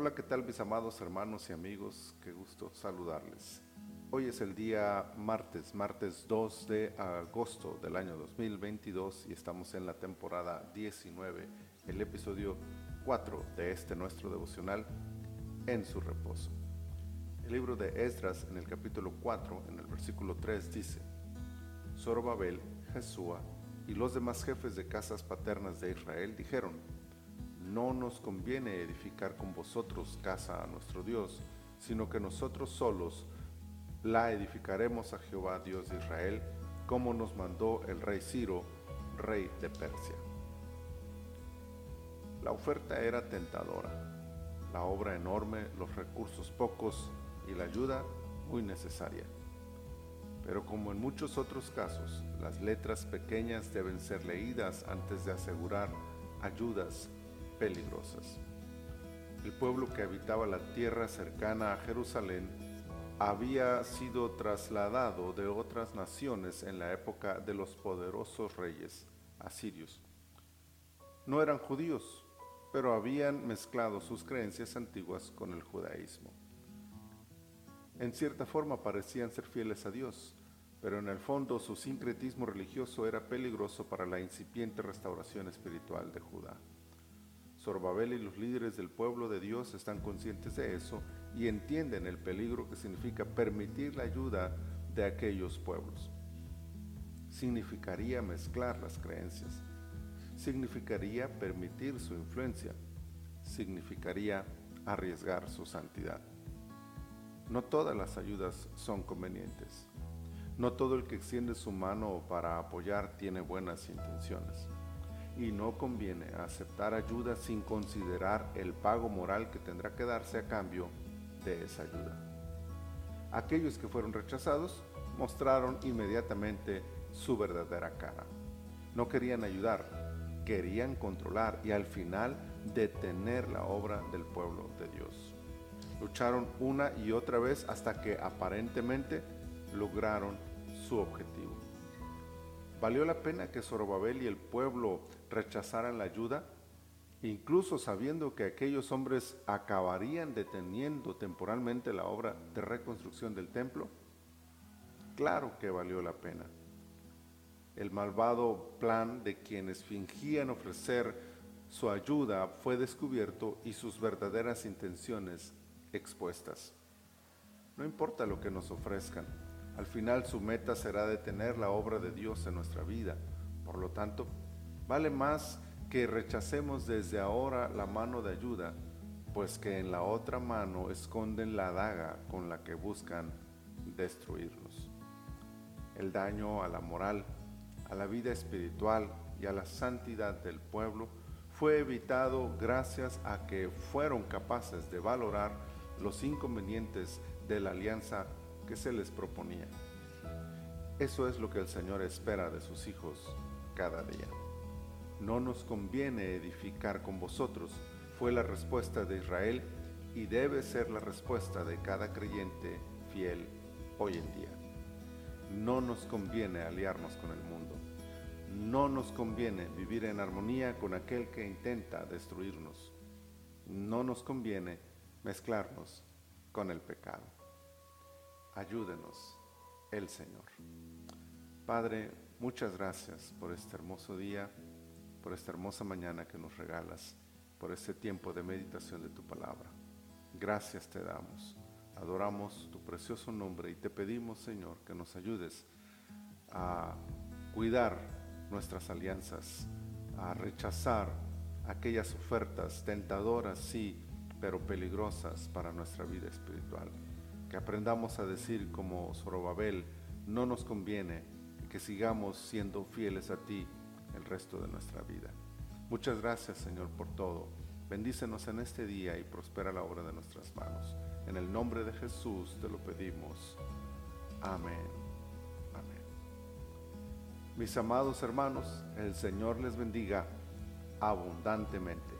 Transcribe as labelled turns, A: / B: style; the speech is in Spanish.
A: Hola, ¿qué tal mis amados hermanos y amigos? Qué gusto saludarles. Hoy es el día martes, martes 2 de agosto del año 2022 y estamos en la temporada 19, el episodio 4 de este nuestro devocional en su reposo. El libro de Esdras en el capítulo 4, en el versículo 3 dice, Zorobabel, Jesúa y los demás jefes de casas paternas de Israel dijeron, no nos conviene edificar con vosotros casa a nuestro Dios, sino que nosotros solos la edificaremos a Jehová Dios de Israel, como nos mandó el rey Ciro, rey de Persia. La oferta era tentadora, la obra enorme, los recursos pocos y la ayuda muy necesaria. Pero como en muchos otros casos, las letras pequeñas deben ser leídas antes de asegurar ayudas peligrosas. El pueblo que habitaba la tierra cercana a Jerusalén había sido trasladado de otras naciones en la época de los poderosos reyes asirios. No eran judíos, pero habían mezclado sus creencias antiguas con el judaísmo. En cierta forma parecían ser fieles a Dios, pero en el fondo su sincretismo religioso era peligroso para la incipiente restauración espiritual de Judá. Zorbabel y los líderes del pueblo de Dios están conscientes de eso y entienden el peligro que significa permitir la ayuda de aquellos pueblos. Significaría mezclar las creencias, significaría permitir su influencia, significaría arriesgar su santidad. No todas las ayudas son convenientes. No todo el que extiende su mano para apoyar tiene buenas intenciones y no conviene aceptar ayuda sin considerar el pago moral que tendrá que darse a cambio de esa ayuda. Aquellos que fueron rechazados mostraron inmediatamente su verdadera cara. No querían ayudar, querían controlar y al final detener la obra del pueblo de Dios. Lucharon una y otra vez hasta que aparentemente lograron su objetivo. ¿Valió la pena que Zorobabel y el pueblo rechazaran la ayuda? Incluso sabiendo que aquellos hombres acabarían deteniendo temporalmente la obra de reconstrucción del templo? Claro que valió la pena. El malvado plan de quienes fingían ofrecer su ayuda fue descubierto y sus verdaderas intenciones expuestas. No importa lo que nos ofrezcan, al final su meta será detener la obra de Dios en nuestra vida. Por lo tanto, vale más que rechacemos desde ahora la mano de ayuda, pues que en la otra mano esconden la daga con la que buscan destruirnos. El daño a la moral, a la vida espiritual y a la santidad del pueblo fue evitado gracias a que fueron capaces de valorar los inconvenientes de la alianza que se les proponía. Eso es lo que el Señor espera de sus hijos cada día. No nos conviene edificar con vosotros, fue la respuesta de Israel y debe ser la respuesta de cada creyente fiel hoy en día. No nos conviene aliarnos con el mundo. No nos conviene vivir en armonía con aquel que intenta destruirnos. No nos conviene mezclarnos con el pecado ayúdenos el Señor. Padre, muchas gracias por este hermoso día, por esta hermosa mañana que nos regalas, por este tiempo de meditación de tu palabra. Gracias te damos, adoramos tu precioso nombre y te pedimos, Señor, que nos ayudes a cuidar nuestras alianzas, a rechazar aquellas ofertas tentadoras, sí, pero peligrosas para nuestra vida espiritual que aprendamos a decir como Zorobabel, no nos conviene que sigamos siendo fieles a ti el resto de nuestra vida. Muchas gracias Señor por todo. Bendícenos en este día y prospera la obra de nuestras manos. En el nombre de Jesús te lo pedimos. Amén. Amén. Mis amados hermanos, el Señor les bendiga abundantemente.